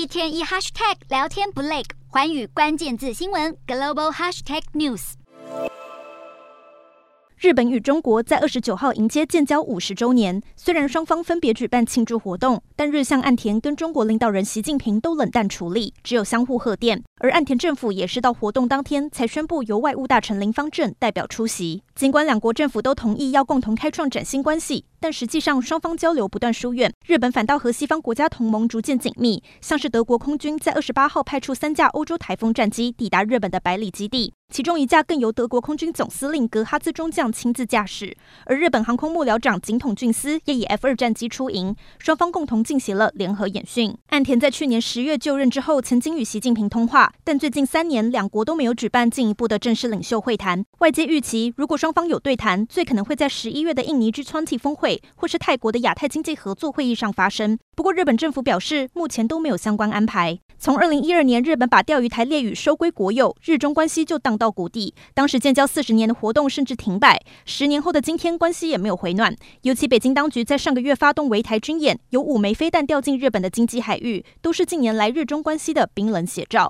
一天一 hashtag 聊天不累，环宇关键字新闻 global hashtag news。日本与中国在二十九号迎接建交五十周年，虽然双方分别举办庆祝活动，但日相岸田跟中国领导人习近平都冷淡处理，只有相互贺电。而岸田政府也是到活动当天才宣布由外务大臣林芳正代表出席。尽管两国政府都同意要共同开创崭新关系，但实际上双方交流不断疏远，日本反倒和西方国家同盟逐渐紧密。像是德国空军在二十八号派出三架欧洲台风战机抵达日本的百里基地。其中一架更由德国空军总司令格哈兹中将亲自驾驶，而日本航空幕僚长井筒俊司也以 F 二战机出营，双方共同进行了联合演训。岸田在去年十月就任之后，曾经与习近平通话，但最近三年两国都没有举办进一步的正式领袖会谈。外界预期，如果双方有对谈，最可能会在十一月的印尼 G20 峰会，或是泰国的亚太经济合作会议上发生。不过，日本政府表示，目前都没有相关安排。从二零一二年日本把钓鱼台列屿收归国有，日中关系就荡到谷底。当时建交四十年的活动甚至停摆。十年后的今天，关系也没有回暖。尤其北京当局在上个月发动围台军演，有五枚飞弹掉进日本的经济海域，都是近年来日中关系的冰冷写照。